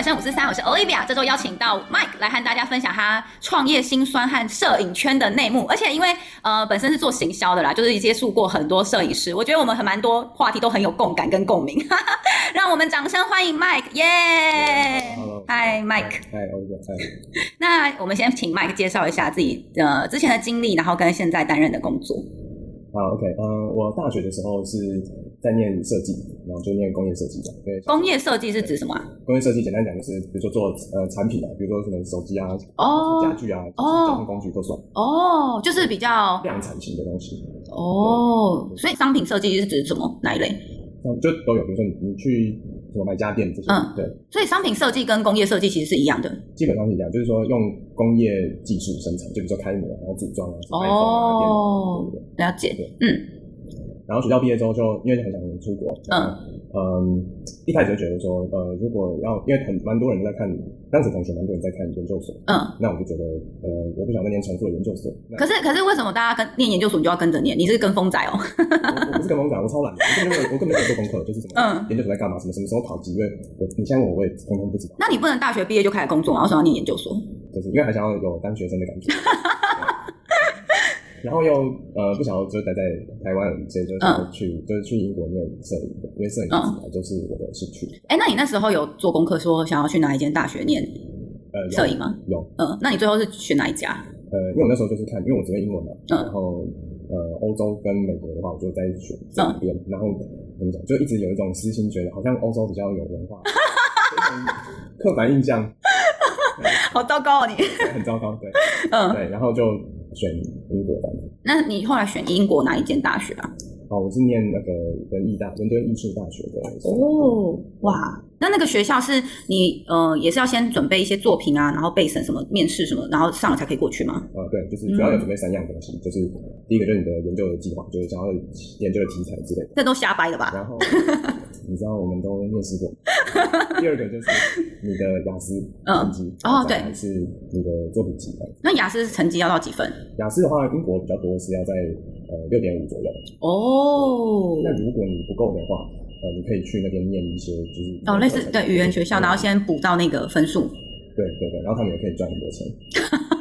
人生五四三，我是 Olivia。这周邀请到 Mike 来和大家分享他创业辛酸和摄影圈的内幕。而且因为呃本身是做行销的啦，就是接触过很多摄影师，我觉得我们很蛮多话题都很有共感跟共鸣。哈哈，让我们掌声欢迎 Mike，耶、！Hello，Hi Mike，嗨 Olivia，嗨。那我们先请 Mike 介绍一下自己呃之前的经历，然后跟现在担任的工作。好，OK，嗯，我大学的时候是在念设计，然后就念工业设计的。对，工业设计是指什么啊？工业设计简单讲就是，比如说做呃产品啊，比如说什么手机啊，哦，家具啊，哦，交通工具都算。哦，就是比较量产型的东西。哦，所以商品设计是指什么？哪一类？嗯，就都有，比如说你你去。什么买家电这些？嗯，对，所以商品设计跟工业设计其实是一样的，基本上是一样，就是说用工业技术生产，就比如说开模，然后组装啊，哦，了解，嗯。然后学校毕业之后，就因为很想出国，嗯。嗯，一开始就觉得说，呃，如果要，因为很蛮多人在看，当时同学蛮多人在看研究所，嗯，那我就觉得，呃，我不想再念重复的研究所。可是，可是为什么大家跟念研究所，你就要跟着念？你是跟风仔哦？我，我不是跟风仔，我超懒，我根本没有，我根本没有做功课，就是什么，嗯，研究所在干嘛，什么什么时候考级，因为我你现在问我，我也通通不知道。那你不能大学毕业就开始工作吗？为什么要念研究所？就是因为还想要有当学生的感觉。然后又呃不想要就待在台湾，所以就是去、嗯、就是去英国念摄影，因为摄影本来就是我的兴趣。哎、嗯，那你那时候有做功课说想要去哪一间大学念呃摄影吗？有，嗯，那你最后是选哪一家？呃，因为我那时候就是看，因为我只会英文嘛，嗯、然后呃欧洲跟美国的话，我就在选这边。嗯、然后怎么讲，就一直有一种私心，觉得好像欧洲比较有文化，刻板印象，好糟糕啊你！很糟糕，对，嗯，对，然后就。选英国的，那你后来选英国哪一间大学啊？哦，我是念那个伦艺大，伦敦艺术大学的。哦，哇，那那个学校是你呃，也是要先准备一些作品啊，然后备审什么，面试什么，然后上了才可以过去吗？啊、呃，对，就是主要有准备三样东西，嗯、就是第一个就是你的研究的计划，就是想要研究的题材之类的。这都瞎掰的吧？然后你知道我们都面试过。第二个就是你的雅思 成绩，哦，对，还是你的作品集。那雅思成绩要到几分？雅思的话，英国比较多是要在呃六点五左右。哦。哦，那如果你不够的话，呃，你可以去那边念一些，就是哦，类似对语言学校，然后先补到那个分数。对对对，然后他们也可以赚很多钱。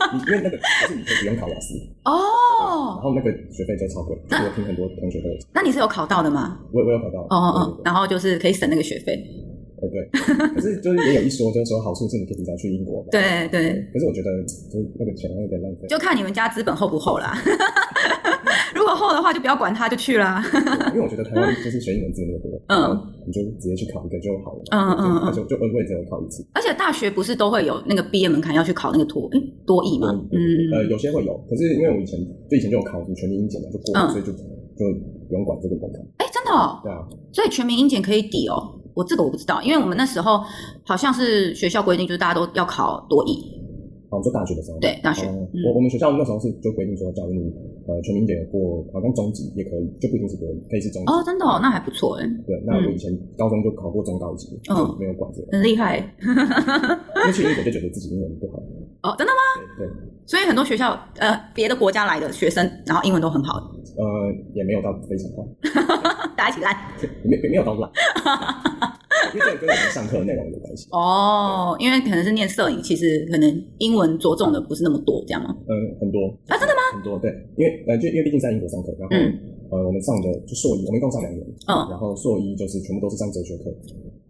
因为那个就是你可以不用考雅思哦，然后那个学费就超贵，我听很多同学都有。那你是有考到的吗？我我有考到。哦哦，然后就是可以省那个学费。对对，可是就是也有一说，就是说好处是你可以提早去英国。对对。可是我觉得就是那个钱有点浪费。就看你们家资本厚不厚啦。如果厚的话，就不要管他，就去啦。因为我觉得台湾就是学英文字那么多，嗯，你就直接去考一个就好了。嗯嗯嗯，就就恩惠只有考一次。而且大学不是都会有那个毕业门槛要去考那个托诶多益吗？嗯呃，有些会有，可是因为我以前就以前就有考什么全民英检嘛，就过了，所以就就不用管这个门槛。哎，真的？哦？对啊。所以全民英检可以抵哦？我这个我不知道，因为我们那时候好像是学校规定，就是大家都要考多益。哦，做大学的时候，对大学，我我们学校那时候是就规定说，假如你呃全民英检过，好像中级也可以，就不一定是多益，可以是中级。哦，真的哦，那还不错哎。对，那我以前高中就考过中高级，嗯，没有管这个，很厉害。因为去英国就觉得自己英文不好。哦，真的吗？对。所以很多学校呃别的国家来的学生，然后英文都很好。呃，也没有到非常好。大家一起烂。没没有到烂。因为这个跟我们上课的内容有关系。哦，因为可能是念摄影，其实可能英文着重的不是那么多，这样吗？嗯，很多。啊，真的吗？很多，对，因为呃，就因为毕竟在英国上课，然后呃，我们上的就硕一，我们一共上两年，嗯，然后硕一就是全部都是上哲学课，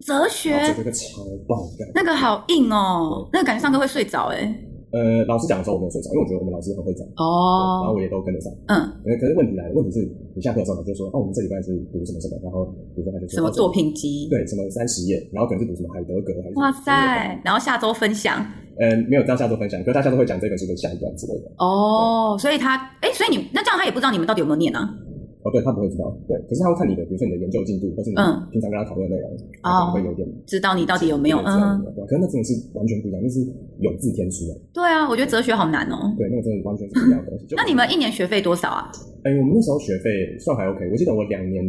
哲学，哲学课超棒的，那个好硬哦，那个感觉上课会睡着哎。呃，老师讲的时候我没有睡着，因为我觉得我们老师很会讲哦，然后我也都跟得上。嗯，可是问题来了，问题是你下课的时候就说，哦，我们这礼拜是读什么什么，然后比如说他就说什么作品集，对，什么三十页，然后可能是读什么海德格还是哇塞，然后下周分享。嗯，没有到下周分享，可是他下周会讲这本书的下一段之类的。哦，所以他，哎，所以你那这样他也不知道你们到底有没有念啊？哦，对，他不会知道，对，可是他会看你的，比如说你的研究进度，或是你平常跟他讨论的内容，哦，会有点知道你到底有没有，嗯，对，可是那真的是完全不一样，那是有字天书啊。对啊，我觉得哲学好难哦。对，那个真的完全是不一样的东西。那你们一年学费多少啊？哎，我们那时候学费算还 OK，我记得我两年。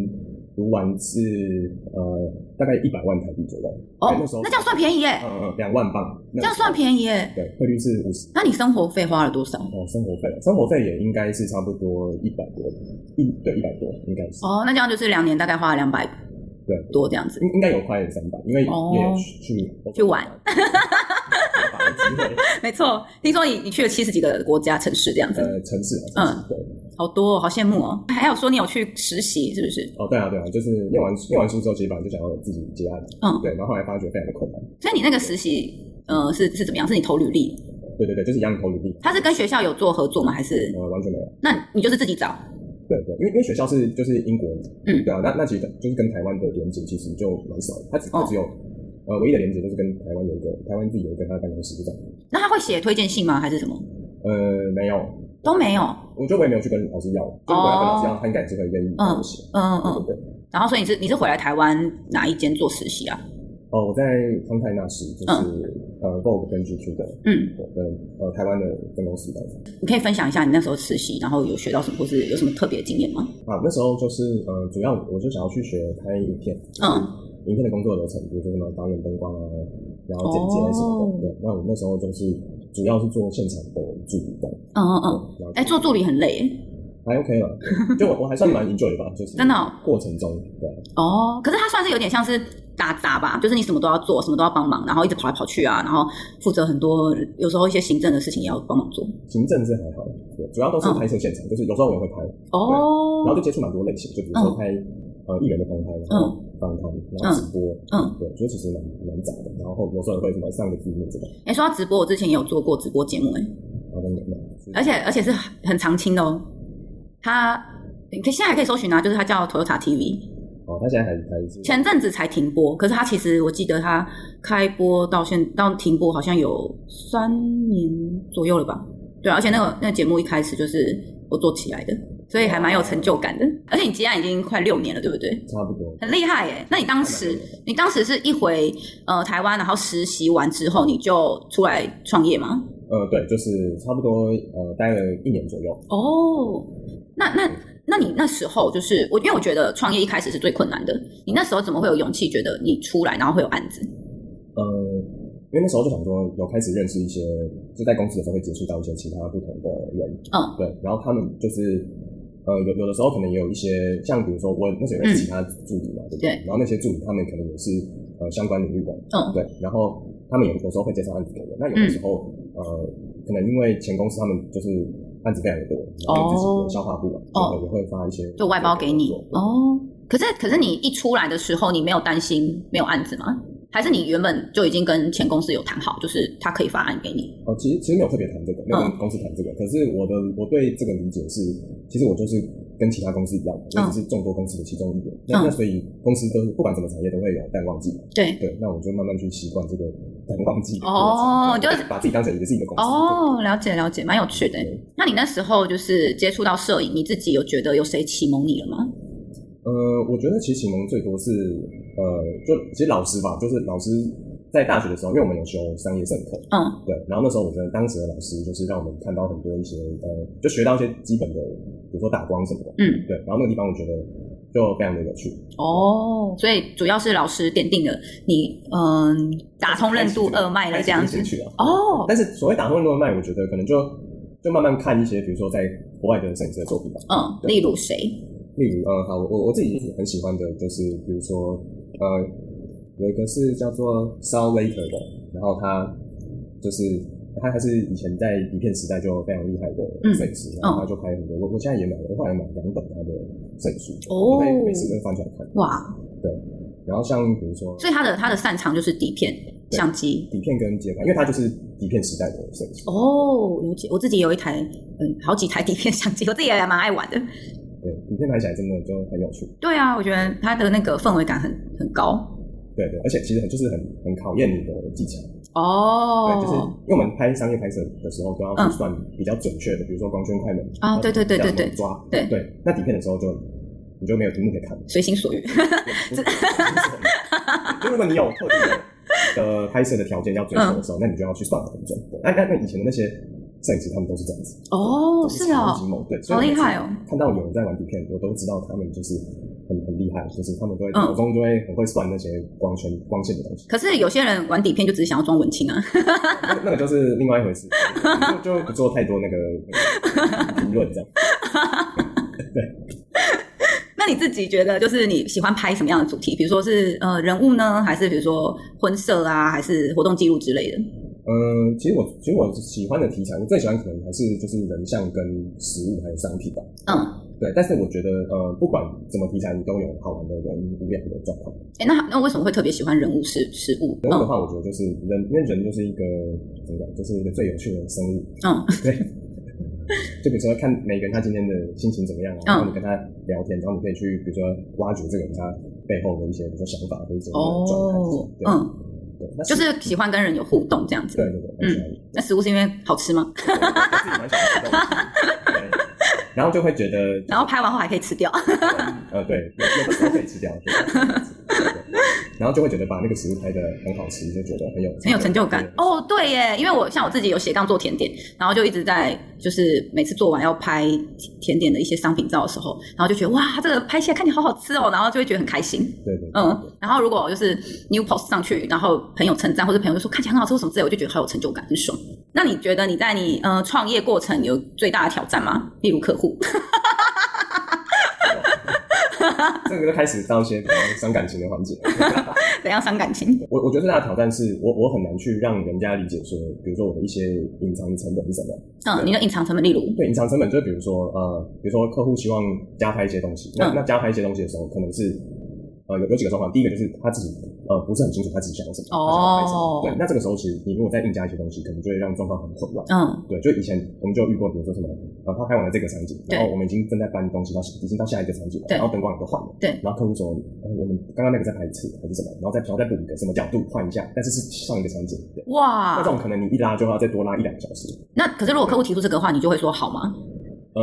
读完是呃大概一百万台币左右哦，那时候那这样算便宜耶，嗯嗯，两万镑，这样算便宜耶，对，汇率是五十。那你生活费花了多少？哦，生活费，生活费也应该是差不多一百多，一对一百多应该是。哦，那这样就是两年大概花了两百对多这样子，应应该有快三百，因为也去去玩。没错，听说你你去了七十几个国家城市这样子。呃，城市，嗯，对，好多，好羡慕哦。还有说你有去实习，是不是？哦，对啊，对啊，就是念完念完书之后，基本上就想要自己接案。嗯，对，然后后来发觉非常的困难。所以你那个实习，呃，是是怎么样？是你投履历？对对对，就是一样投履历。他是跟学校有做合作吗？还是？呃，完全没有。那你就是自己找？对对，因为因为学校是就是英国，嗯，对啊，那那其实就是跟台湾的连接其实就蛮少的，他只只有。呃，唯一的连接就是跟台湾有一个，台湾自己有一个他的办公室就这样。那他会写推荐信吗？还是什么？呃，没有，都没有。我觉得我也没有去跟老师要，就如果要跟老师要，他应该也是会愿意帮我写。嗯嗯嗯，对。然后，所以你是你是回来台湾哪一间做实习啊？哦，我在康泰纳仕，就是呃，Vogue 跟 GQ 的，嗯，跟呃台湾的分公司的。你可以分享一下你那时候实习，然后有学到什么，或是有什么特别的经验吗？啊，那时候就是呃，主要我就想要去学拍影片，嗯。影片的工作流程，比如说什么导演、灯光啊，然后剪接什么的。Oh. 对，那我那时候就是主要是做现场的助理的。嗯嗯嗯。哎，做助理很累。还 OK 了，就我我还算蛮 enjoy 的吧，就是真的过程中对。哦，oh, 可是他算是有点像是打杂吧，就是你什么都要做，什么都要帮忙，然后一直跑来跑去啊，然后负责很多，有时候一些行政的事情也要帮忙做。行政是还好，对，主要都是拍摄现场，就是有时候我也会拍。哦。然后就接触蛮多类型，就比如说拍。呃，艺人的公拍，然后访谈，然后直播，嗯，对，所以其实蛮蛮杂的。然后有时候也会什么上个字幕这个。哎，说到直播，我之前也有做过直播节目，哎，好的，而且而且是很常青的哦。他，你可以现在还可以搜寻啊，就是他叫 Toyota TV。哦，他现在还还前阵子才停播，可是他其实我记得他开播到现到停播好像有三年左右了吧？对，而且那个那个节目一开始就是我做起来的。所以还蛮有成就感的，而且你接案已经快六年了，对不对？差不多，很厉害耶。那你当时，你当时是一回呃台湾，然后实习完之后，你就出来创业吗？呃，对，就是差不多呃待了一年左右。哦，那那那你那时候就是我，因为我觉得创业一开始是最困难的。你那时候怎么会有勇气觉得你出来然后会有案子？呃，因为那时候就想说有开始认识一些，就在公司的时候会接触到一些其他不同的人，嗯，对，然后他们就是。呃，有有的时候可能也有一些，像比如说我那时候有其他助理嘛，嗯、对不对？然后那些助理他们可能也是呃相关领域的，嗯，对。然后他们有有时候会介绍案子给我。那有的时候，嗯、呃，可能因为前公司他们就是案子非常的多，然后自己的消化不完，哦、就也会发一些就外包给你。哦，可是可是你一出来的时候，你没有担心没有案子吗？还是你原本就已经跟前公司有谈好，就是他可以发案给你？哦，其实其实没有特别谈这个，没有跟公司谈这个。嗯、可是我的我对这个理解是，其实我就是跟其他公司一样，我只是众多公司的其中一员。嗯、那那所以公司都是不管什么产业都会有淡旺季嘛。对对，那我就慢慢去习惯这个淡旺季。哦，就是把自己当成一个自己的公司。哦，了解了解，蛮有趣的。那你那时候就是接触到摄影，你自己有觉得有谁启蒙你了吗？呃，我觉得其实启蒙最多是呃，就其实老师吧，就是老师在大学的时候，因为我们有修商业摄影课，嗯，对，然后那时候我觉得当时的老师就是让我们看到很多一些呃，就学到一些基本的，比如说打光什么的，嗯，对，然后那个地方我觉得就非常的有趣。哦，所以主要是老师奠定了你嗯打通任督二脉了这样子。哦，但是所谓打通任督二脉，我觉得可能就就慢慢看一些，比如说在国外的摄影师的作品吧。嗯，例如谁？例如，呃，好，我我自己很喜欢的，就是比如说，呃，有一个是叫做 Saul Leiter 的，然后他就是他还是以前在底片时代就非常厉害的摄影师，嗯、然后他就拍很多，我我现在也买了，我后来买两本他的摄影书，哦，每次都翻出来看。哇，对，然后像比如说，所以他的他的擅长就是底片相机，底片跟街拍，因为他就是底片时代的摄影师。哦，了解，我自己有一台，嗯，好几台底片相机，我自己也蛮爱玩的。对，影片拍起来真的就很有趣。对啊，我觉得它的那个氛围感很很高。对对，而且其实很就是很很考验你的技巧。哦。对，就是因为我们拍商业拍摄的时候都要去算比较准确的，比如说光圈、快门啊，对对对对对，抓对对。那底片的时候就你就没有题目可以看，随心所欲。就如果你有特定的拍摄的条件要追求的时候，那你就要去算得很准。那那那以前的那些。摄影师他们都是这样子哦，是啊，对，好厉害哦！看到有人在玩底片，我都知道他们就是很很厉害，就是他们都会脑中就会很会算那些光圈、光线的东西。可是有些人玩底片就只是想要装文青啊，那个就是另外一回事，就就不做太多那个评论这样。对。那你自己觉得，就是你喜欢拍什么样的主题？比如说是呃人物呢，还是比如说婚摄啊，还是活动记录之类的？嗯，其实我其实我喜欢的题材，我最喜欢可能还是就是人像跟食物还有商品吧。嗯，对。但是我觉得呃，不管什么题材，你都有好玩的人无聊的状况。哎、欸，那那为什么会特别喜欢人物食食物？人物的话，我觉得就是人，因为人就是一个怎么讲，就是一个最有趣的生物。嗯，对。就比如说看每个人他今天的心情怎么样啊，然后你跟他聊天，然后你可以去比如说挖掘这个人他背后的一些比如说想法或者怎么样的状态。哦，嗯。就是喜欢跟人有互动这样子。对对对，嗯，那食物是因为好吃吗？然后就会觉得，然后拍完后还可以吃掉。呃，对，有的时候可以吃掉。然后就会觉得把那个食物拍的很好吃，就觉得很有很有成就感。哦，对耶，因为我像我自己有斜杠做甜点，然后就一直在就是每次做完要拍甜点的一些商品照的时候，然后就觉得哇，这个拍起来看起来好好吃哦，然后就会觉得很开心。对对，嗯。然后如果就是 new post 上去，然后朋友称赞或者朋友就说看起来很好吃什么之类，我就觉得好有成就感，很爽。那你觉得你在你呃创业过程有最大的挑战吗？例如客户？这个就开始到一些比较伤感情的环节。怎样伤感情？我我觉得最大的挑战是我我很难去让人家理解说，比如说我的一些隐藏的成本是什么。嗯，你的隐藏成本，例如对隐藏成本，就是比如说呃，比如说客户希望加拍一些东西，那、嗯、那加拍一些东西的时候，可能是。呃，有有几个状况，第一个就是他自己呃不是很清楚他自己想要什么，哦，他想要拍什么。对，那这个时候其实你如果再硬加一些东西，可能就会让状况很混乱。嗯，对，就以前我们就遇过，比如说什么，呃，他拍完了这个场景，然后我们已经正在搬东西到已经到下一个场景了，然后灯光也都换了，对，然后客户说，呃，我们刚刚那个再拍一次还是什么，然后再然后再补一个什么角度换一下，但是是上一个场景。对，哇，那这种可能你一拉就要再多拉一两个小时。那可是如果客户提出这个话，你就会说好吗？呃，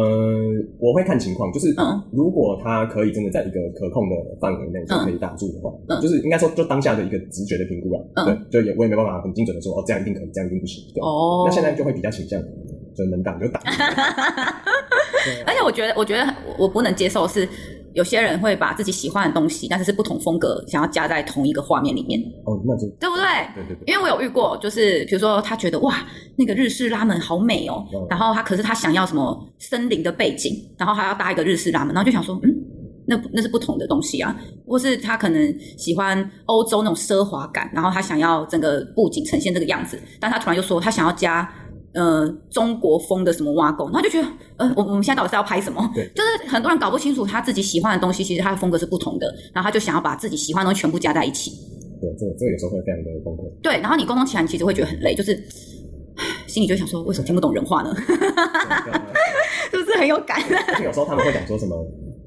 我会看情况，就是如果他可以真的在一个可控的范围内就可以打住的话，嗯、就是应该说就当下的一个直觉的评估了，嗯、对，就也我也没办法很精准的说哦，这样一定可以，这样一定不行，对。哦，那现在就会比较倾向，就能挡就挡。而且我觉得，我觉得我不能接受是。有些人会把自己喜欢的东西，但是是不同风格，想要加在同一个画面里面。哦，那就对不对？对对对。因为我有遇过，就是比如说他觉得哇，那个日式拉门好美哦，嗯、然后他可是他想要什么森林的背景，然后还要搭一个日式拉门，然后就想说，嗯，那那是不同的东西啊。或是他可能喜欢欧洲那种奢华感，然后他想要整个布景呈现这个样子，但他突然又说他想要加。呃，中国风的什么挖工，然后就觉得，呃，我我们现在到底是要拍什么？对，就是很多人搞不清楚他自己喜欢的东西，其实他的风格是不同的，然后他就想要把自己喜欢的东西全部加在一起。对，这个这个有时候会非常的崩溃。对，然后你沟通起来，你其实会觉得很累，就是心里就想说，为什么听不懂人话呢？是不是很有感？而且有时候他们会讲说什么，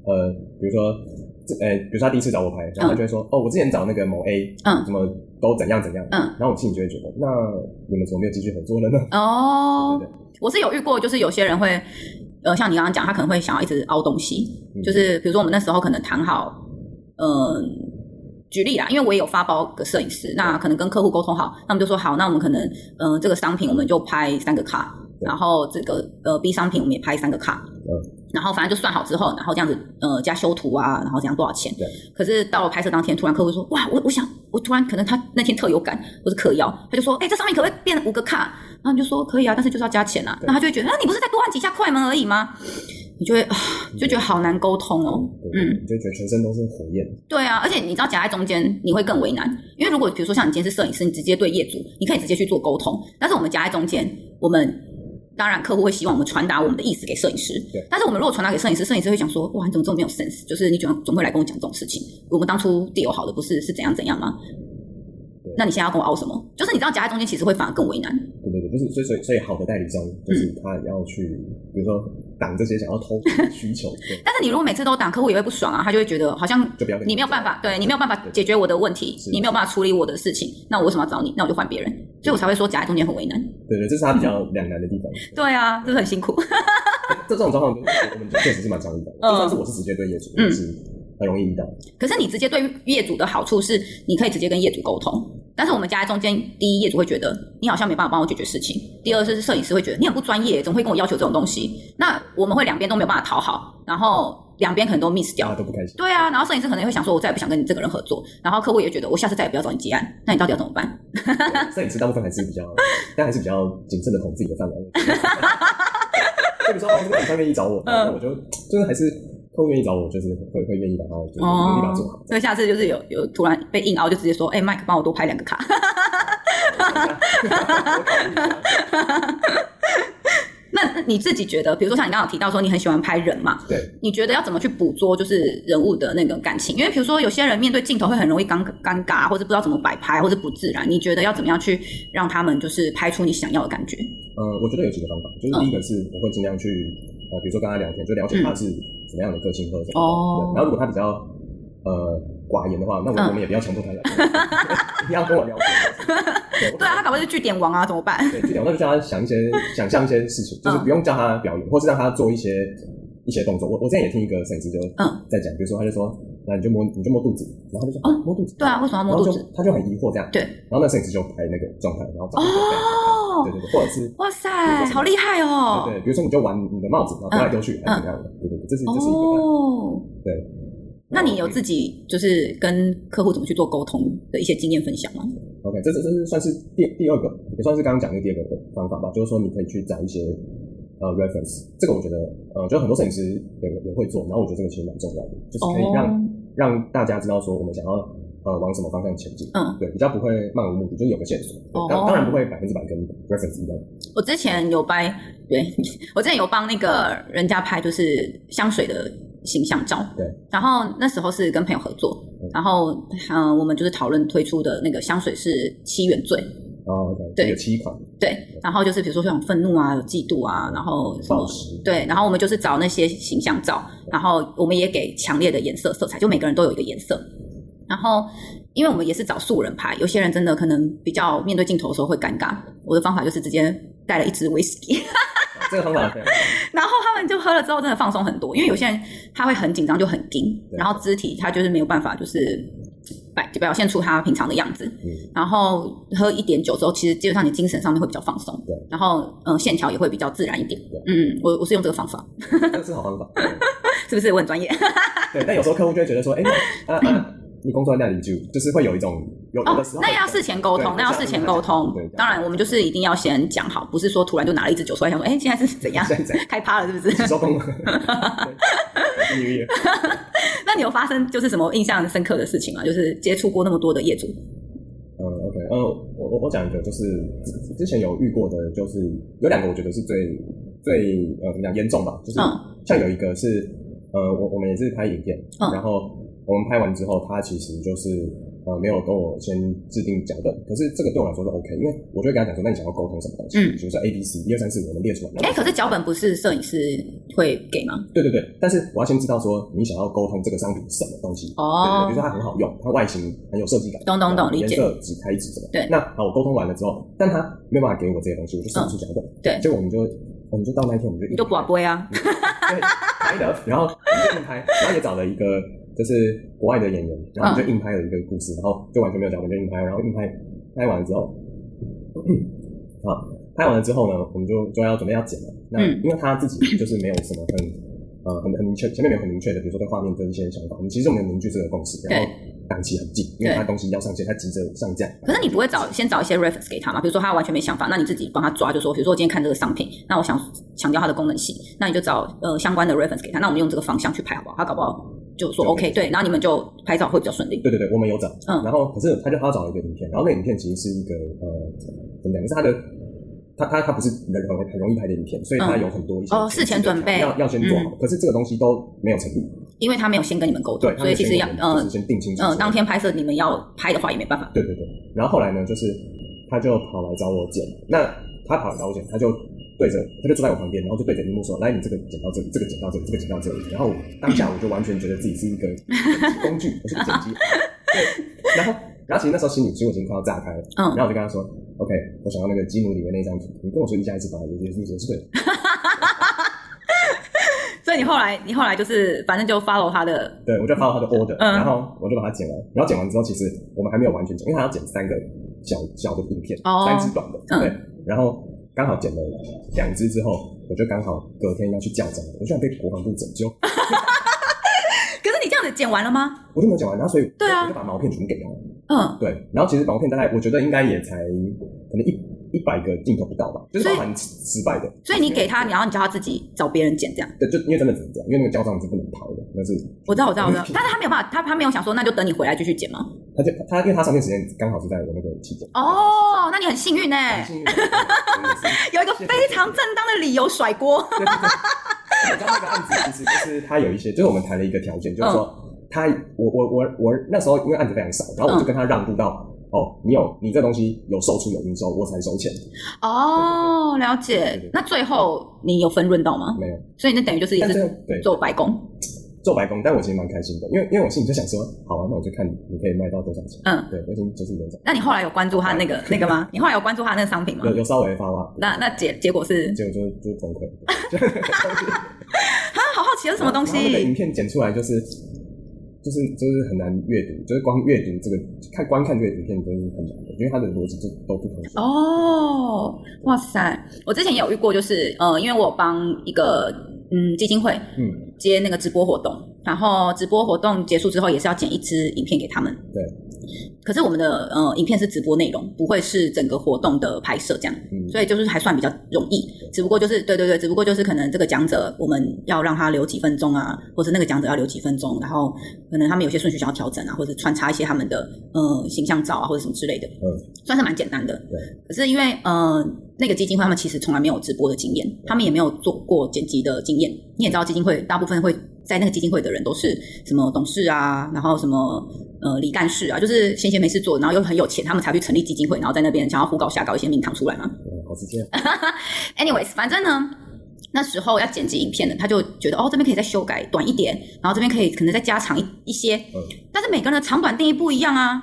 呃，比如说。呃，比如说他第一次找我拍，然后他就会说：“嗯、哦，我之前找那个某 A，嗯，怎么都怎样怎样。”嗯，然后我心里就会觉得，那你们怎么没有继续合作了呢？哦，对对对，我是有遇过，就是有些人会，呃，像你刚刚讲，他可能会想要一直凹东西，嗯、就是比如说我们那时候可能谈好，嗯、呃，举例啦，因为我也有发包个摄影师，那可能跟客户沟通好，那我们就说好，那我们可能，嗯、呃，这个商品我们就拍三个卡，对然后这个呃 B 商品我们也拍三个卡，嗯。然后反正就算好之后，然后这样子，呃，加修图啊，然后这样多少钱？对。可是到了拍摄当天，突然客户说：“哇，我我想，我突然可能他那天特有感，或是嗑药，他就说：‘哎，这上面可不可以变五个卡？’然后你就说：‘可以啊，但是就是要加钱啊。’那他就会觉得：‘那你不是再多按几下快门而已吗？’你就会啊，就觉得好难沟通哦。嗯，就觉得全身都是火焰。对啊，而且你知道夹在中间，你会更为难，因为如果比如说像你今天是摄影师，你直接对业主，你可以直接去做沟通。但是我们夹在中间，我们。当然，客户会希望我们传达我们的意思给摄影师。对。但是我们如果传达给摄影师，摄影师会讲说：“哇，你怎么这么没有 sense？就是你总总会来跟我讲这种事情。我们当初 deal 好的不是是怎样怎样吗？那你现在要跟我拗什么？就是你知道夹在中间，其实会反而更为难。对对对，就是所以所以所以好的代理商就是他要去，嗯、比如说挡这些想要偷的 需求。但是你如果每次都挡，客户也会不爽啊，他就会觉得好像你没有办法，对你没有办法解决我的问题，你没有办法处理我的事情，那我为什么要找你？那我就换别人。所以我才会说夹在中间很为难。对对，这是他比较两难的地方。对啊，就是很辛苦。这这种状况，我们确实是蛮常遇到。就算是我是直接对业主，很容易遇到。可是你直接对业主的好处是，你可以直接跟业主沟通。但是我们夹在中间，第一业主会觉得你好像没办法帮我解决事情；第二是摄影师会觉得你很不专业，怎么会跟我要求这种东西？那我们会两边都没有办法讨好，然后。两边可能都 miss 掉，都不开心。对啊，然后摄影师可能也会想说，我再也不想跟你这个人合作。然后客户也觉得，我下次再也不要找你结案。那你到底要怎么办？摄影师大部分还是比较，但还是比较谨慎的捅自己的范围。就 比如说，哦，这个你上面一找我，那我就就是还是客户愿意找我，就是会会愿意把它就是努力把它做好。所以下次就是有有突然被硬凹，就直接说，哎，Mike 帮我多拍两个卡。那你自己觉得，比如说像你刚刚提到说你很喜欢拍人嘛？对。你觉得要怎么去捕捉就是人物的那个感情？因为比如说有些人面对镜头会很容易尴尴尬，或者不知道怎么摆拍，或者不自然。你觉得要怎么样去让他们就是拍出你想要的感觉？呃，我觉得有几个方法，就是第一个是我会尽量去呃，比如说跟他聊天，就了解他是什么样的个性或者什么。哦。然后如果他比较呃寡言的话，那我我们也不要强迫他来，一定要跟我聊天。对啊，他搞不好是据点王啊，怎么办？对，据点王那就叫他想一些、想象一些事情，就是不用叫他表演，或是让他做一些一些动作。我我之前也听一个摄影师就嗯在讲，比如说他就说，那你就摸你就摸肚子，然后他就说啊摸肚子，对啊，为什么要摸肚子？他就很疑惑这样，对，然后那摄影师就拍那个状态，然后哦，对对对，或者是哇塞，好厉害哦，对，比如说你就玩你的帽子，然后丢来丢去，还是怎样的？对对对，这是这是一个哦，对。那你有自己就是跟客户怎么去做沟通的一些经验分享吗？OK，这这这是算是第第二个，也算是刚刚讲的第二个的方法吧。就是说，你可以去找一些呃 reference，这个我觉得呃，就很多摄影师也也会做。然后我觉得这个其实蛮重要的，就是可以让、oh. 让大家知道说我们想要呃往什么方向前进。嗯，对，比较不会漫无目的，就是有个线索。当、oh. 当然不会百分之百跟 reference 一样。我之前有拍，对 我之前有帮那个人家拍，就是香水的。形象照，对，然后那时候是跟朋友合作，嗯、然后嗯、呃，我们就是讨论推出的那个香水是七原罪哦对，有七款，对，对然后就是比如说像愤怒啊，有嫉妒啊，然后什么，对，然后我们就是找那些形象照，然后我们也给强烈的颜色色彩，就每个人都有一个颜色，然后因为我们也是找素人拍，有些人真的可能比较面对镜头的时候会尴尬，我的方法就是直接带了一支威士忌。这个方法对。然后他们就喝了之后，真的放松很多。因为有些人他会很紧张，就很紧，然后肢体他就是没有办法，就是摆表现出他平常的样子。嗯。然后喝一点酒之后，其实基本上你精神上面会比较放松。对。然后嗯，线条也会比较自然一点。嗯，我我是用这个方法。这是好方法。是不是我很专业？对。但有时候客户就会觉得说，哎，啊啊。你工作在那里就就是会有一种有的时候，那要事前沟通，那要事前沟通。对当然，我们就是一定要先讲好，不是说突然就拿了一支酒出来，想说，哎，现在是怎样？开趴了是不是？收工了。那你有发生就是什么印象深刻的事情吗？就是接触过那么多的业主。嗯，OK，呃，我我我讲一个，就是之前有遇过的，就是有两个，我觉得是最最呃怎么讲严重吧，就是像有一个是呃我我们也是拍影片，然后。我们拍完之后，他其实就是呃没有跟我先制定脚本，可是这个对我来说是 OK，因为我就会跟他讲说，那你想要沟通什么东西？嗯，比如说 A B C 一二三四五，我们列出来。哎、欸，可是脚本不是摄影师会给吗？对对对，但是我要先知道说你想要沟通这个商品什么东西哦。比如说它很好用，它外形很有设计感，懂懂懂，理解。颜色、纸、开纸什么？对。那好，我沟通完了之后，但他没有办法给我这些东西，我就设不出脚本。对。结果我们就我们就到那一天，我们就就不不会啊。对，拍的，然后我们就硬拍，然后也找了一个。就是国外的演员，然后我们就硬拍了一个故事，嗯、然后就完全没有脚本就硬拍，然后硬拍拍完了之后，好，拍完了之后呢，我们就就要准备要剪了。那因为他自己就是没有什么很呃很很明确，前面没有很明确的，比如说对画面的一些想法，我们其实我们有凝聚这个共识，然后档期很近，因为他东西要上线，他急着上架。可是你不会找先找一些 reference 给他吗？比如说他完全没想法，那你自己帮他抓，就说比如说我今天看这个商品，那我想强调它的功能性，那你就找呃相关的 reference 给他，那我们用这个方向去拍好不好？他搞不好。就说 OK，对，然后你们就拍照会比较顺利。对对对，我们有找，嗯，然后可是他就他要找一个影片，然后那影片其实是一个呃怎么讲？是他的，他他他不是人很很容易拍的影片，所以他有很多一些哦事前准备要要先做好，可是这个东西都没有成立，因为他没有先跟你们沟通，所以其实要嗯先定清楚，嗯，当天拍摄你们要拍的话也没办法。对对对，然后后来呢，就是他就跑来找我剪，那他跑来找我剪，他就。对着，他就坐在我旁边，然后就对着荧幕说：“来，你这个剪到这里，这个剪到这里，这个剪到这里。”然后当下我就完全觉得自己是一个 工具，我是个剪辑。对，然后，然后其实那时候心里其实我已经快要炸开了。嗯。然后我就跟他说：“OK，我想要那个基努里面那张图，你跟我说一下一次吧，也也是也是对的。”所以你后来，你后来就是反正就 follow 他的，对，我就 follow 他的 order，嗯，然后我就把它剪完。然后剪完之后，其实我们还没有完全剪，因为他要剪三个小小的影片，哦，三支短的，对，然后。刚好剪了两只之后，我就刚好隔天要去教召，我居然被国防部拯救。可是你这样子剪完了吗？我就没有剪完，然后所以对啊，我就把毛片全部给他。嗯，对。然后其实毛片大概我觉得应该也才可能一一百个镜头不到吧，就是包含失败的。所以你给他，然后你叫他自己找别人剪这样。对，就因为真的只能这样，因为那个胶装是不能逃的，那是。我知道，我知道，我知道。但是他没有办法，他他没有想说，那就等你回来继续剪吗？他就他因为他上面时间刚好是在我那个期间。哦，那你很幸运呢，有一个非常正当的理由甩锅。对对对。我知道那个案子其实就是他有一些，就是我们谈了一个条件，就是说他我我我我那时候因为案子非常少，然后我就跟他让步到。哦，你有你这东西有售出有营收，我才收钱。哦，了解。那最后你有分润到吗？没有。所以那等于就是一直做白工。做白工，但我其实蛮开心的，因为因为我心里就想说，好啊，那我就看你可以卖到多少钱。嗯，对，我已经就是有。那你后来有关注他那个 那个吗？你后来有关注他那个商品吗？有有稍微发发。那那结结果是？结果就就崩溃。他好好奇是什么东西？那个影片剪出来就是。就是就是很难阅读，就是光阅读这个看观看这个影片都是很难的，因为它的逻辑就都不同。哦，哇塞！我之前也有遇过，就是呃，因为我帮一个嗯基金会嗯接那个直播活动，然后直播活动结束之后，也是要剪一支影片给他们。对。可是我们的呃影片是直播内容，不会是整个活动的拍摄这样，嗯、所以就是还算比较容易。只不过就是对对对，只不过就是可能这个讲者我们要让他留几分钟啊，或者那个讲者要留几分钟，然后可能他们有些顺序想要调整啊，或者穿插一些他们的呃形象照啊或者什么之类的，嗯，算是蛮简单的。对。可是因为呃那个基金会他们其实从来没有直播的经验，他们也没有做过剪辑的经验。你也知道基金会大部分会在那个基金会的人都是什么董事啊，然后什么。呃，李干事啊，就是闲闲没事做，然后又很有钱，他们才去成立基金会，然后在那边想要胡搞瞎搞一些名堂出来嘛。嗯，好直接。Anyways，反正呢，那时候要剪辑影片的，他就觉得哦，这边可以再修改短一点，然后这边可以可能再加长一一些。嗯。但是每个人的长短定义不一样啊。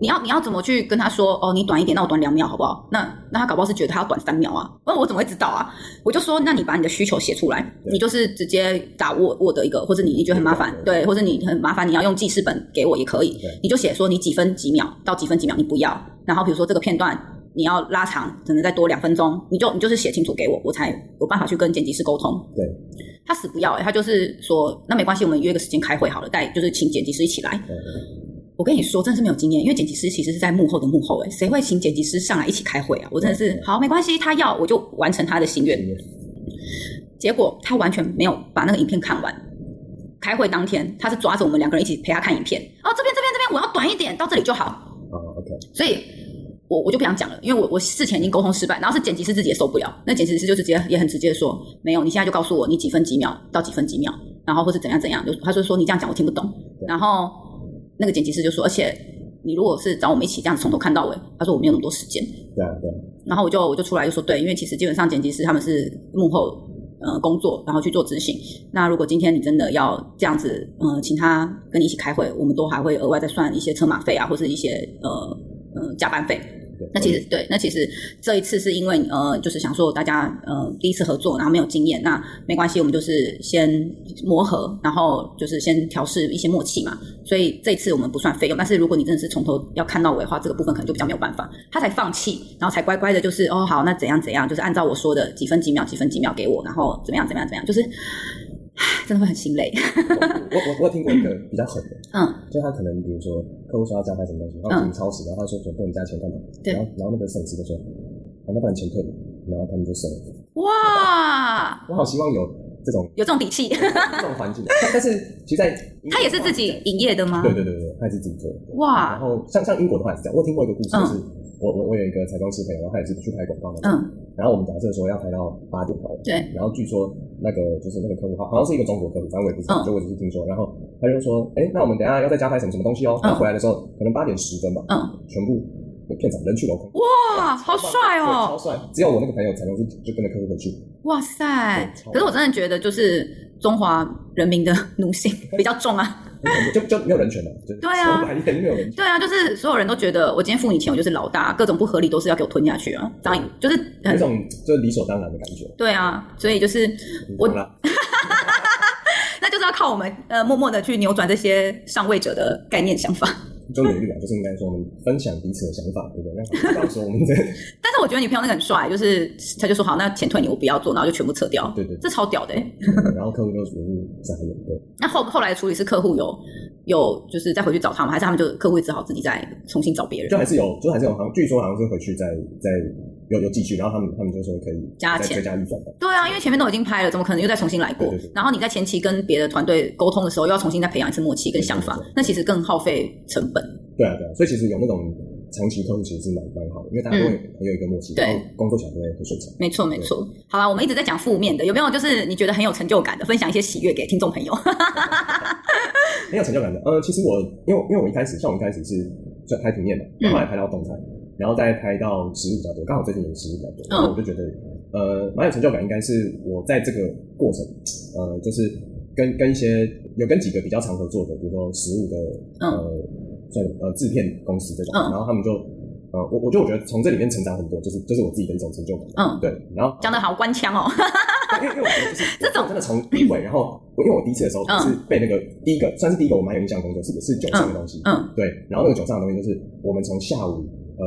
你要你要怎么去跟他说哦？你短一点，那我短两秒好不好？那那他搞不好是觉得他要短三秒啊？那我怎么会知道啊？我就说，那你把你的需求写出来，你就是直接打 Word Word 一个，或者你你觉得很麻烦，对，或者你很麻烦，你要用记事本给我也可以，你就写说你几分几秒到几分几秒你不要，然后比如说这个片段你要拉长，可能再多两分钟，你就你就是写清楚给我，我才有办法去跟剪辑师沟通。对，他死不要欸，他就是说那没关系，我们约个时间开会好了，带就是请剪辑师一起来。我跟你说，真的是没有经验，因为剪辑师其实是在幕后的幕后，哎，谁会请剪辑师上来一起开会啊？我真的是好，没关系，他要我就完成他的心愿。结果他完全没有把那个影片看完。开会当天，他是抓着我们两个人一起陪他看影片。哦，这边这边这边，我要短一点，到这里就好。哦，OK。所以我我就不想讲了，因为我我事前已经沟通失败，然后是剪辑师自己也受不了。那剪辑师就直接也很直接的说，没有，你现在就告诉我你几分几秒到几分几秒，然后或是怎样怎样，就他就说你这样讲我听不懂，然后。那个剪辑师就说，而且你如果是找我们一起这样子从头看到尾，他说我没有那么多时间。对啊，对。然后我就我就出来就说，对，因为其实基本上剪辑师他们是幕后呃工作，然后去做执行。那如果今天你真的要这样子，呃，请他跟你一起开会，我们都还会额外再算一些车马费啊，或是一些呃呃加班费。那其实对，那其实这一次是因为呃，就是想说大家呃第一次合作，然后没有经验，那没关系，我们就是先磨合，然后就是先调试一些默契嘛。所以这一次我们不算费用，但是如果你真的是从头要看到尾的话，这个部分可能就比较没有办法。他才放弃，然后才乖乖的，就是哦好，那怎样怎样，就是按照我说的几分几秒几分几秒给我，然后怎么样怎么样怎么样，就是。真的会很心累。我我我有听过一个比较狠的，嗯，就他可能比如说客户说要加拍什么东西，然后已经超时，然后他说说不能加钱干嘛？对，然后然后那个摄影师就说，好，那把你钱退了，然后他们就收了。哇，我好希望有这种有这种底气，这种环境。但是其实在他也是自己营业的吗？对对对对，他也是自己做的。哇，然后像像英国的话也是这样，我听过一个故事，就是我我我有一个彩妆师朋友，然后他也是去拍广告的，嗯，然后我们假设说要拍到八点好了，对，然后据说。那个就是那个客户，好好像是一个中国客户，反正我也不知道，就我只是听说。然后他就说：“哎，那我们等下要再加拍什么什么东西哦。”他回来的时候可能八点十分吧，嗯，全部片场人去楼空。哇，好帅哦！超帅！只有我那个朋友才能是就跟着客户回去。哇塞！可是我真的觉得，就是中华人民的奴性比较重啊，就就没有人权了。对啊，没有人权。对啊，就是所有人都觉得我今天付你钱，我就是老大，各种不合理都是要给我吞下去啊！当然就是那种就是理所当然的感觉。对啊，所以就是我。那就是要靠我们呃，默默的去扭转这些上位者的概念想法。就努力啊，就是应该说我们分享彼此的想法，对不对？那到时候我们这。但是我觉得你朋友那个很帅，就是他就说好，那钱退你，我不要做，然后就全部撤掉。对对，这超屌的。然后客户就属于傻眼，对。那后后来的处理是客户有有就是再回去找他们，还是他们就客户只好自己再重新找别人？就还是有，就还是有，好像据说好像是回去再再有有继续，然后他们他们就说可以加钱加预算。对啊，因为前面都已经拍了，怎么可能又再重新来过？对对对，然后你在前期跟别的团队沟通的时候，又要重新再培养一次默契跟想法，对对对对，那其实更耗费成本。对啊，对啊，所以其实有那种。长期客户其实是蛮蛮好的，因为大家会很有一个默契，嗯、然后工作起来都会很顺畅。没错，没错。好了，我们一直在讲负面的，有没有就是你觉得很有成就感的，分享一些喜悦给听众朋友？很有成就感的，呃，其实我因为因为我一开始像我一开始是在拍平面嘛，然后后来拍到动态，嗯、然后再拍到实物比较多，刚好最近有实物比较多，然后我就觉得呃蛮有成就感，应该是我在这个过程，呃，就是跟跟一些有跟几个比较常合作的，比如说实物的呃。嗯算呃制片公司这种，嗯、然后他们就呃我我就我觉得从这里面成长很多，就是就是我自己的一种成就感。嗯，对。然后讲的好官腔哦，因为因为我觉得就是这种真的从第一位，然后我因为我第一次的时候是被那个第一个算是第一个我蛮有印象的工作，是是酒上的东西。嗯，对。然后那个酒上的东西就是我们从下午呃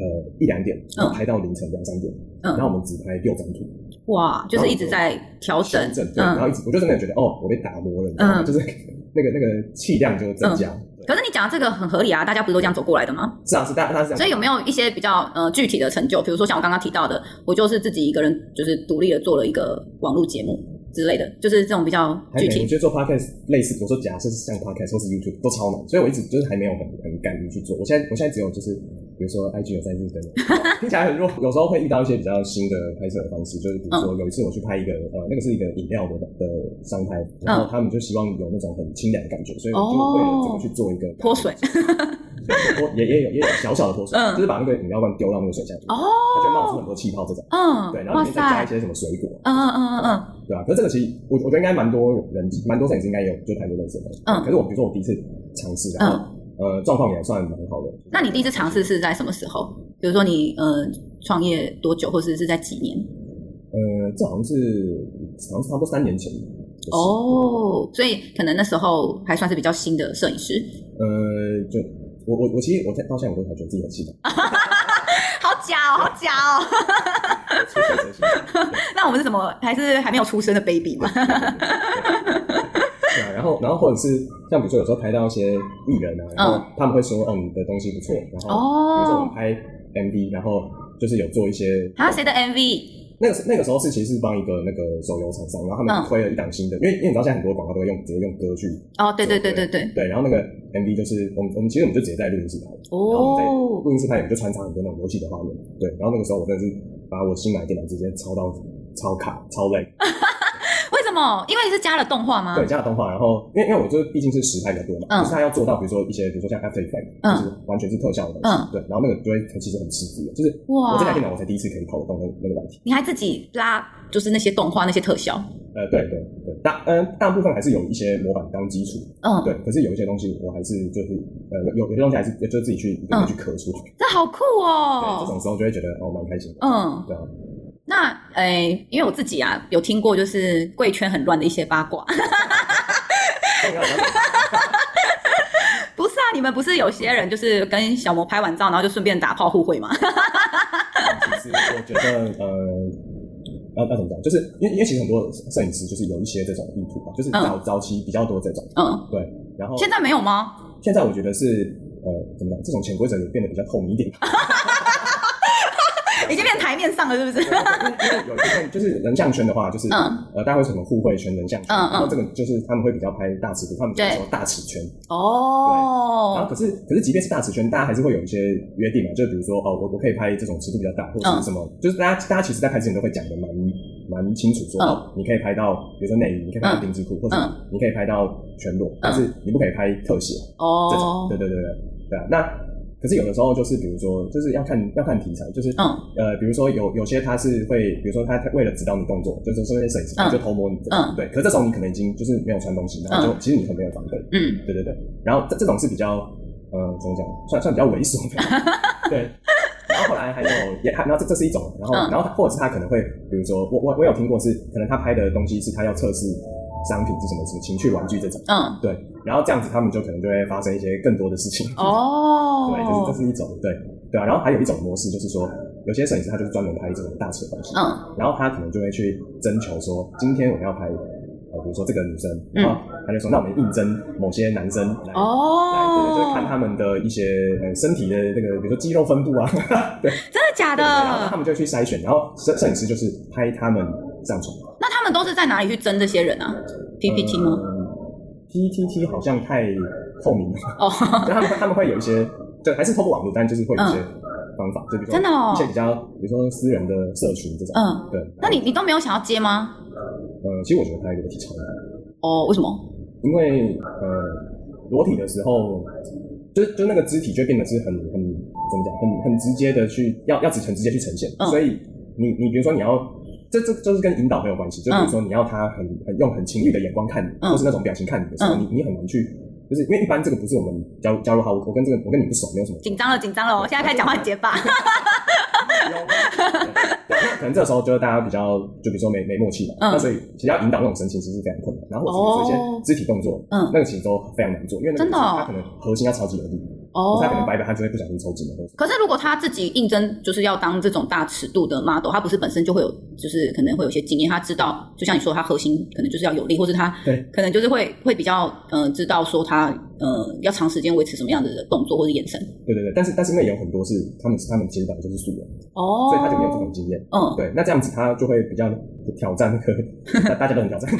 呃一两点拍到凌晨两三点，嗯，然后我们只拍六张图。哇，就是一直在调整，对，然后一直我就真的觉得哦，我被打磨了，嗯，就是那个那个气量就增加。可是你讲的这个很合理啊，大家不是都这样走过来的吗？是啊，是大家是这样。所以有没有一些比较呃具体的成就？比如说像我刚刚提到的，我就是自己一个人，就是独立的做了一个网络节目之类的，就是这种比较具体。我觉得做 podcast 类似，比如说假设是像 podcast 或是 YouTube 都超难，所以我一直就是还没有很很敢于去做。我现在我现在只有就是。比如说，IG 有在日更，听起来很弱。有时候会遇到一些比较新的拍摄的方式，就是比如说有一次我去拍一个呃，那个是一个饮料的的商拍，然后他们就希望有那种很清凉的感觉，所以我就为了这个去做一个泼水，泼也也有也有小小的泼水，就是把那个饮料罐丢到那个水下去，哦，它就冒出很多气泡这种，嗯，对，然后里面再加一些什么水果，嗯嗯嗯嗯。嗯，对吧？可是这个其实我我觉得应该蛮多人，蛮多摄影师应该有就拍过类似的东西，嗯，可是我比如说我第一次尝试，然后。呃，状况也算蛮好的。那你第一次尝试是在什么时候？比如说你呃创业多久，或者是在几年？呃，这好像是好像是差不多三年前。就是、哦，所以可能那时候还算是比较新的摄影师。呃，就我我我其实我到现在我都还觉得自己很新。好假哦，好假哦。那我们是什么？还是还没有出生的 baby 吗？对啊，然后然后或者是。像比如说有时候拍到一些艺人啊，然后他们会说：“哦，你的东西不错。”然后比如说我们拍 MV，然后就是有做一些啊，谁的 MV？那个那个时候是其实是帮一个那个手游厂商，然后他们推了一档新的，因为因为你知道现在很多广告都会用直接用歌剧哦，对对对对对对，然后那个 MV 就是我们我们其实我们就直接在录音室拍，然后在录音室拍我们就穿插很多那种游戏的画面，对，然后那个时候我真的是把我新买的电脑直接抄到超卡超累。哦，因为是加了动画吗？对，加了动画，然后因为因为我这毕竟是实拍比较多嘛，嗯，就是他要做到，比如说一些，比如说像 After Effects，嗯，就是完全是特效的东西，嗯，对，然后那个就会其实很吃力的，就是哇，我这台电脑我才第一次可以跑得动那那个软体。你还自己拉，就是那些动画那些特效？呃，对对对，大嗯大部分还是有一些模板当基础，嗯，对，可是有一些东西我还是就是呃有有些东西还是就自己去一个去刻出来，这好酷哦，对，这种时候就会觉得哦蛮开心的，嗯，对啊。那诶、欸，因为我自己啊有听过，就是贵圈很乱的一些八卦。不是啊，你们不是有些人就是跟小魔拍完照，然后就顺便打炮互惠吗？其实我觉得呃，要要怎么讲，就是因为因为其实很多摄影师就是有一些这种意图吧，就是早、嗯、早期比较多这种，嗯，对。然后现在没有吗？现在我觉得是呃，怎么讲，这种潜规则也变得比较透明一点。已经变台面上了，是不是？有就是人像圈的话，就是呃，大家会什么互惠圈、人像圈，然后这个就是他们会比较拍大尺度，他们叫做大尺圈。哦。然后可是可是，即便是大尺圈，大家还是会有一些约定嘛，就比如说哦，我我可以拍这种尺度比较大，或者是什么，就是大家大家其实在拍之前都会讲的蛮蛮清楚，说哦，你可以拍到比如说内衣，你可以拍到丁字裤，或者你可以拍到全裸，但是你不可以拍特写。哦。这种，对对对对对啊，那。可是有的时候就是，比如说，就是要看要看题材，就是，嗯，呃，比如说有有些他是会，比如说他为了指导你动作，就是说那些摄影师他就偷摸你，嗯，对。可是这种你可能已经就是没有穿东西，然后就其实你很没有防备，嗯，对对对。然后这这种是比较，呃，怎么讲，算算比较猥琐的，对。然后后来还有也还，然后这这是一种，然后然后或者是他可能会，比如说我我我有听过是，可能他拍的东西是他要测试。商品是什么？什么情趣玩具这种？嗯，对。然后这样子，他们就可能就会发生一些更多的事情。哦，对，就是这是一种，对对啊。然后还有一种模式，就是说，有些摄影师他就是专门拍这种大尺的东西。嗯，然后他可能就会去征求说，今天我要拍呃，比如说这个女生，然后他就说，那我们应征某些男生来，哦，来对，就是看他们的一些呃身体的那个，比如说肌肉分布啊，对，真的假的？然后他们就去筛选，然后摄摄影师就是拍他们上传。那他们都是在哪里去征这些人啊？PPT 吗？嗯？PTT 好像太透明了哦，就 他们他们会有一些，对还是透过网络，但就是会有一些。方法，就比如说真的哦，一些比较，比如说私人的社群这种，嗯，对。那你你都没有想要接吗？呃，其实我觉得拍裸体超难。哦，为什么？因为呃，裸体的时候，就就那个肢体就变得是很很怎么讲，很很直接的去要要很直接去呈现。嗯、所以你你比如说你要，这这就是跟引导很有关系。就比如说你要他很很用很情欲的眼光看你，嗯、或是那种表情看你的时候，嗯、你你很难去。就是因为一般这个不是我们加加入好，我跟这个我跟你不熟，没有什么紧张了，紧张了，我现在开始讲话很结巴。可能这个时候就是大家比较，就比如说没没默契嘛，嗯、那所以其实要引导那种神情其实是非常困难，然后或者是一些肢体动作，嗯，那个其实都非常难做，因为那个他可能核心要超级有力。哦，他可能白白，他就会不小心抽筋了。可是如果他自己应征，就是要当这种大尺度的 model，他不是本身就会有，就是可能会有些经验，他知道，就像你说，他核心可能就是要有力，或是他可能就是会会比较，呃，知道说他呃要长时间维持什么样子的动作或者眼神。对对对，但是但是那也有很多是他们他们其实本来就是素人哦，所以他就没有这种经验。嗯，对，那这样子他就会比较挑战那个，大家都很挑战。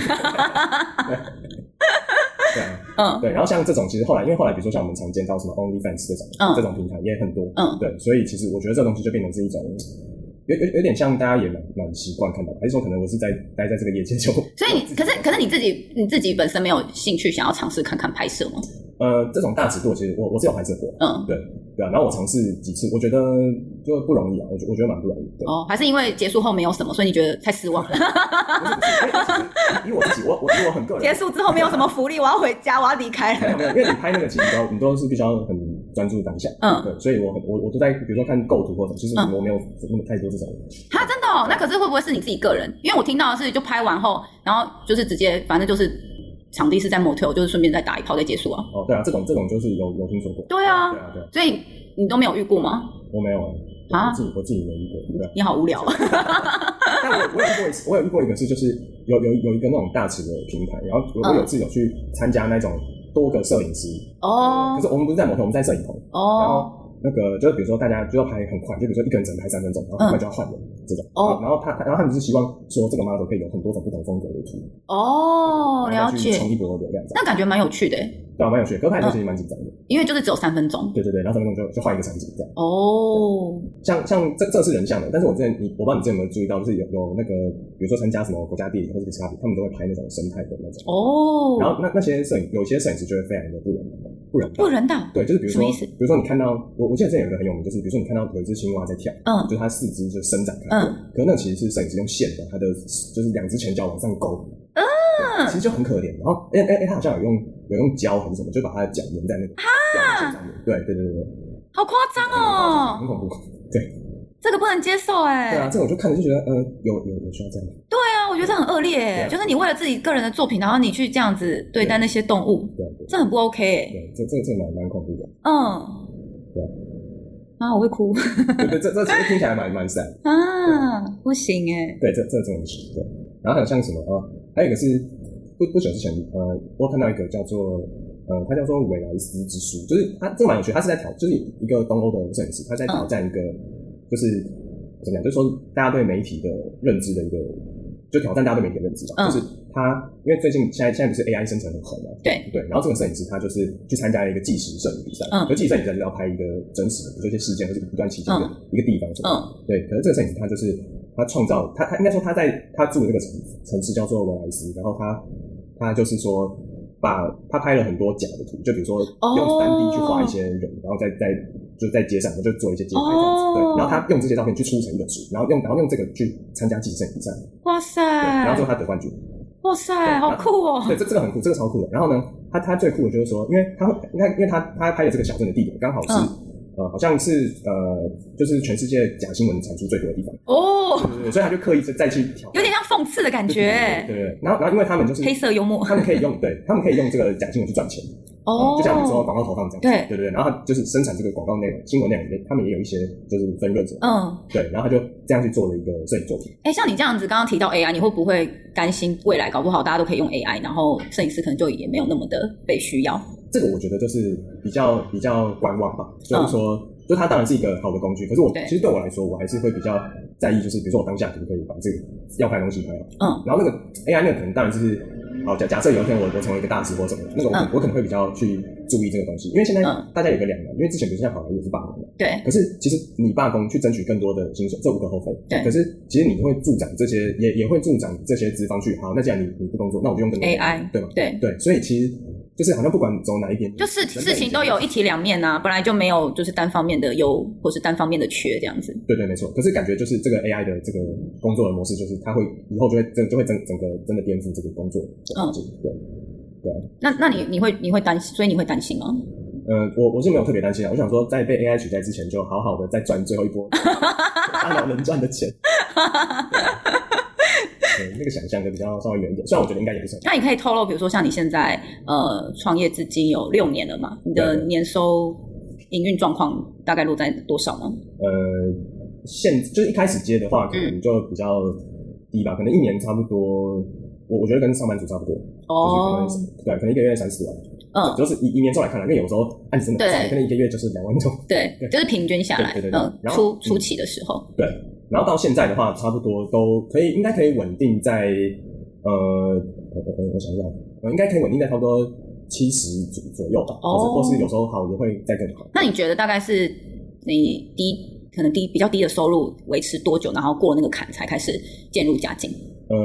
嗯，对，然后像这种，其实后来，因为后来，比如说像我们常见到什么 OnlyFans 这种，嗯，这种平台也很多，嗯，对，所以其实我觉得这东西就变成是一种，有有有点像大家也蛮蛮习惯看到，还是说可能我是在待在这个业界就，所以你可是可是你自己你自己本身没有兴趣想要尝试看看拍摄吗？呃，这种大尺度其实我我是有拍摄过，嗯，对对啊，然后我尝试几次，我觉得就不容易啊，我觉我觉得蛮不容易。的哦，还是因为结束后没有什么，所以你觉得太失望了？以我自己，我我我很个人，结束之后没有什么福利，我要回家，我要离开了。没有，因为你拍那个其实都你都是必须要很专注当下，嗯，对，所以我很我我都在比如说看构图或者，其实我没有那么太多这种。他真的哦，那可是会不会是你自己个人？因为我听到的是就拍完后，然后就是直接反正就是。场地是在 motel，就是顺便再打一炮再结束啊。哦，对啊，这种这种就是有有听说过。对啊，对啊，对。所以你都没有遇过吗？我没有啊，我自己我自己没遇过。你好无聊。但我我有遇过一次，我有遇过一个是，就是有有有一个那种大尺的平台，然后我有次有去参加那种多个摄影师。哦，就是我们不是在 motel，我们在摄影棚。哦，然后。那个就是比如说大家就要拍很快，就比如说一个人只能拍三分钟，然后很快就要换人这种。哦。然后他，然后他们是希望说这个 model 可以有很多种不同风格的图。哦，了解。冲一波流量。那感觉蛮有趣的。对啊，蛮有趣的。可拍的其实蛮紧张的。因为就是只有三分钟。对对对，然后三分钟就就换一个场景这样。哦。像像这这是人像的，但是我之前你我不知道你之前有没有注意到，就是有有那个比如说参加什么国家地理或者是 Discovery，他们都会拍那种生态的那种。哦。然后那那些摄影有些摄影师就会非常的不人不人道，不人道，对，就是比如说，比如说你看到我，我记得这有一个很有名，就是比如说你看到有一只青蛙在跳，嗯，就是它四肢就伸展开，嗯，可是那其实是摄影师用线的，它的就是两只前脚往上勾，嗯，其实就很可怜。然后，哎哎哎，他好像有用有用胶还是什么，就把他的脚粘在那个哈。上面，对对对对对，好夸张哦，很恐怖，对，这个不能接受哎，对啊，这我就看着就觉得，嗯，有有有需要这样，对啊，我觉得这很恶劣，就是你为了自己个人的作品，然后你去这样子对待那些动物，对。这很不 OK 哎，对，这这这蛮蛮恐怖的。嗯，对。啊，我会哭。对对，这这 听起来蛮蛮 sad。啊，不行哎。对，这这真的不行。对。然后还有像什么啊？还有一个是不不久之前，呃，我看到一个叫做呃，他叫做韦莱斯之书，就是他这个蛮有趣，他是在挑，就是一个东欧的摄影师，他在挑战一个，就是怎么讲？就是说大家对媒体的认知的一个。就挑战大家对媒体的认知吧，就是他，因为最近现在现在不是 AI 生成很红嘛，对。对，然后这个摄影师他就是去参加了一个纪实摄影比赛，嗯，就纪实摄影比赛就是要拍一个真实的这些事件或者一段期间的一个地方，嗯，对，可是这个摄影师他就是他创造他他应该说他在他住的那个城城市叫做文莱斯，然后他他就是说把他拍了很多假的图，就比如说用三 D 去画一些人，然后再再。就在街上，就做一些街拍这样子，对。然后他用这些照片去出成一本书，然后用然后用这个去参加计生比赛。哇塞！然后最后他得冠军。哇塞，好酷哦！对，这这个很酷，这个超酷的。然后呢，他他最酷的就是说，因为他你看，因为他他拍的这个小镇的地点刚好是呃，好像是呃，就是全世界假新闻产出最多的地方哦。对对对，所以他就刻意再再去调，有点像讽刺的感觉。对对。然后然后因为他们就是黑色幽默，他们可以用对，他们可以用这个假新闻去赚钱。哦，就像比如说广告投放这样，对对对对，然后就是生产这个广告内容、新闻内容里面，他们也有一些就是分润者，嗯，对，然后他就这样去做了一个摄影作品。哎，像你这样子刚刚提到 AI，你会不会担心未来搞不好大家都可以用 AI，然后摄影师可能就也没有那么的被需要？这个我觉得就是比较比较观望吧，就是说。嗯就它当然是一个好的工具，可是我其实对我来说，我还是会比较在意，就是比如说我当下可不可以把这个要拍的东西拍好。嗯。然后那个 AI 那个可能当然就是，好假假设有一天我我成为一个大师或什么，那个我、嗯、我可能会比较去注意这个东西，因为现在大家有个两难，因为之前比如像好莱坞也是罢工的。对。可是其实你罢工去争取更多的薪水，这无可厚非。对。可是其实你会助长这些，也也会助长这些资方去，好，那既然你你不工作，那我就用更多 AI，对吗？对对，所以其实。就是好像不管走哪一边，就是事情都有一体两面啊，本来就没有就是单方面的优或是单方面的缺这样子。对对，没错。可是感觉就是这个 AI 的这个工作的模式，就是它会以后就会真就会整整个真的颠覆这个工作。嗯，对对。那那你你会你会担心，所以你会担心吗？呃，我我是没有特别担心啊。我想说，在被 AI 取代之前，就好好的再赚最后一波 大脑能赚的钱。那个想象就比较稍微远一点，虽然我觉得应该也不是。那你可以透露，比如说像你现在呃创业至今有六年了嘛？你的年收营运状况大概落在多少呢？呃，现就是一开始接的话，可能就比较低吧，嗯、可能一年差不多，我我觉得跟上班族差不多。哦，就是可能对，可能一个月三四万。嗯，就是以以年收来看来，因为有时候案子真的可能一个月就是两万多。对，就是平均下来，对对对。嗯，初初期的时候，对。然后到现在的话，差不多都可以，应该可以稳定在呃，我我我想一下，呃，应该可以稳定在差不多七十左左右吧。哦，或是有时候好也会再更好。那你觉得大概是你低可能低比较低的收入维持多久，然后过那个坎才开始渐入佳境？呃，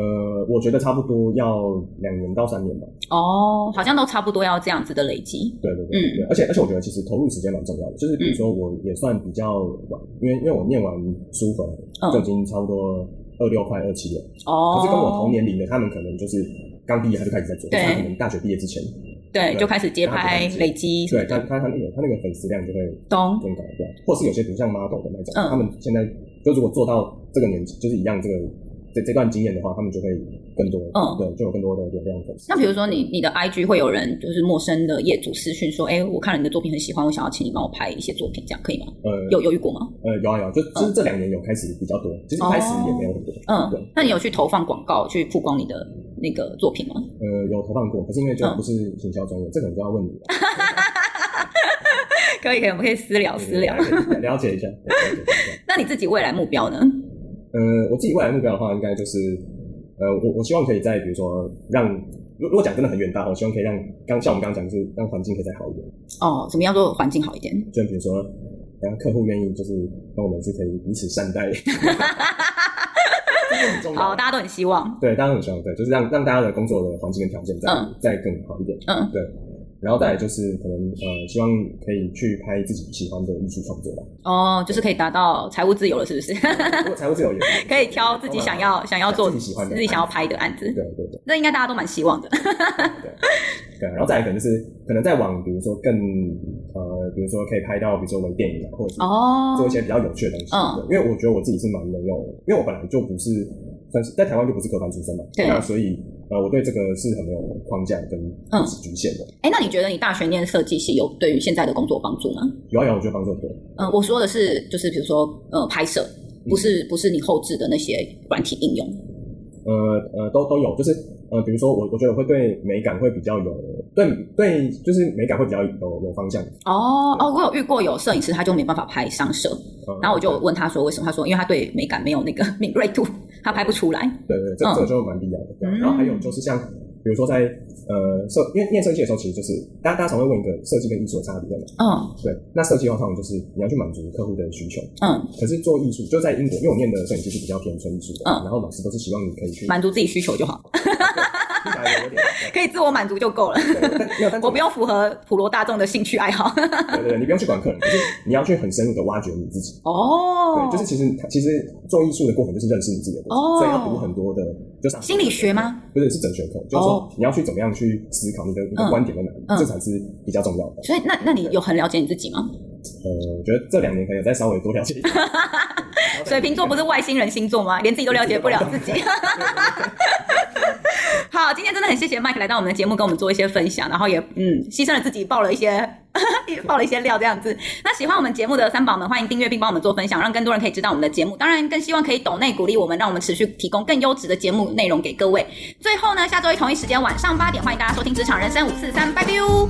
我觉得差不多要两年到三年吧。哦，好像都差不多要这样子的累积。对对对，嗯，对，而且而且我觉得其实投入时间蛮重要的，就是比如说我也算比较晚，因为因为我念完书本就已经差不多二六快二七了。哦。可是跟我同年龄的，他们可能就是刚毕业他就开始在做，对，他可能大学毕业之前，对，就开始接拍累积。对，他他他那个他那个粉丝量就会更高，对。或是有些比如像 model 的那种，他们现在就如果做到这个年纪，就是一样这个。这这段经验的话，他们就会更多，嗯，对，就有更多的流量粉丝。那比如说你你的 IG 会有人就是陌生的业主私讯说，哎，我看了你的作品很喜欢，我想要请你帮我拍一些作品，这样可以吗？呃，有犹豫过吗？呃，有啊有，就就是这两年有开始比较多，其实一开始也没有很多。嗯，对。那你有去投放广告去曝光你的那个作品吗？呃，有投放过，可是因为就不是行销专业，这可能就要问你了。可以可以，我们可以私聊私聊，了解一下。那你自己未来目标呢？呃，我自己未来目标的话，应该就是，呃，我我希望可以在比如说让，如如果讲真的很远大，我希望可以让刚像我们刚刚讲，就是让环境可以再好一点。哦，怎么样做环境好一点？就比如说，让客户愿意就是跟我们是可以彼此善待。好，大家都很希望。对，大家都很希望，对，就是让让大家的工作的环境跟条件再、嗯、再更好一点。嗯，对。然后再来就是可能呃，希望可以去拍自己喜欢的艺术创作吧。哦，就是可以达到财务自由了，是不是？财务自由也可以 挑自己想要想要做自己喜欢的、自己想要拍的案子。对对对，那应该大家都蛮希望的。对对，然后再来可能就是可能再往比如说更呃，比如说可以拍到比如说微电影啊，或者是哦做一些比较有趣的东西。嗯，因为我觉得我自己是蛮没用的，因为我本来就不是算是在台湾就不是科班出身嘛，对啊，所以。呃，我对这个是很没有框架跟局限的。哎、嗯，那你觉得你大学念设计系有对于现在的工作帮助吗？有啊有，我觉得帮助很多。嗯，我说的是就是比如说呃拍摄，不是不是你后置的那些软体应用。呃呃，都都有，就是呃，比如说我我觉得我会对美感会比较有对对，就是美感会比较有有方向。哦哦，我有遇过有摄影师，他就没办法拍上色，嗯、然后我就问他说为什么？他说因为他对美感没有那个 敏锐度。他拍不出来，对对，这这个就蛮必要的。对，然后还有就是像，比如说在呃设，因为念设计的时候，其实就是大家大家常会问一个设计跟艺术的差别在哪？嗯，对。那设计的话，通常就是你要去满足客户的需求。嗯。可是做艺术，就在英国，因为我念的摄影师是比较偏纯艺术的。嗯。然后老师都是希望你可以去满足自己需求就好。可以自我满足就够了。我不用符合普罗大众的兴趣爱好。对对对，你不用去管客人，就是你要去很深入的挖掘你自己。哦。对，就是其实其实做艺术的过程就是认识你自己的过程，所以要读很多的，就是心理学吗？不是，是哲学课，就是说你要去怎么样去思考你的你的观点在哪里，这才是比较重要的。所以，那那你有很了解你自己吗？呃，我觉得这两年可以再稍微多了解一点。水瓶座不是外星人星座吗？连自己都了解不了自己。好，好，今天真的很谢谢 Mike 来到我们的节目，跟我们做一些分享，然后也嗯牺牲了自己爆了一些 爆了一些料这样子。那喜欢我们节目的三宝们，欢迎订阅并帮我们做分享，让更多人可以知道我们的节目。当然，更希望可以抖内鼓励我们，让我们持续提供更优质的节目内容给各位。最后呢，下周一同一时间晚上八点，欢迎大家收听职场人生五四三，拜拜哟。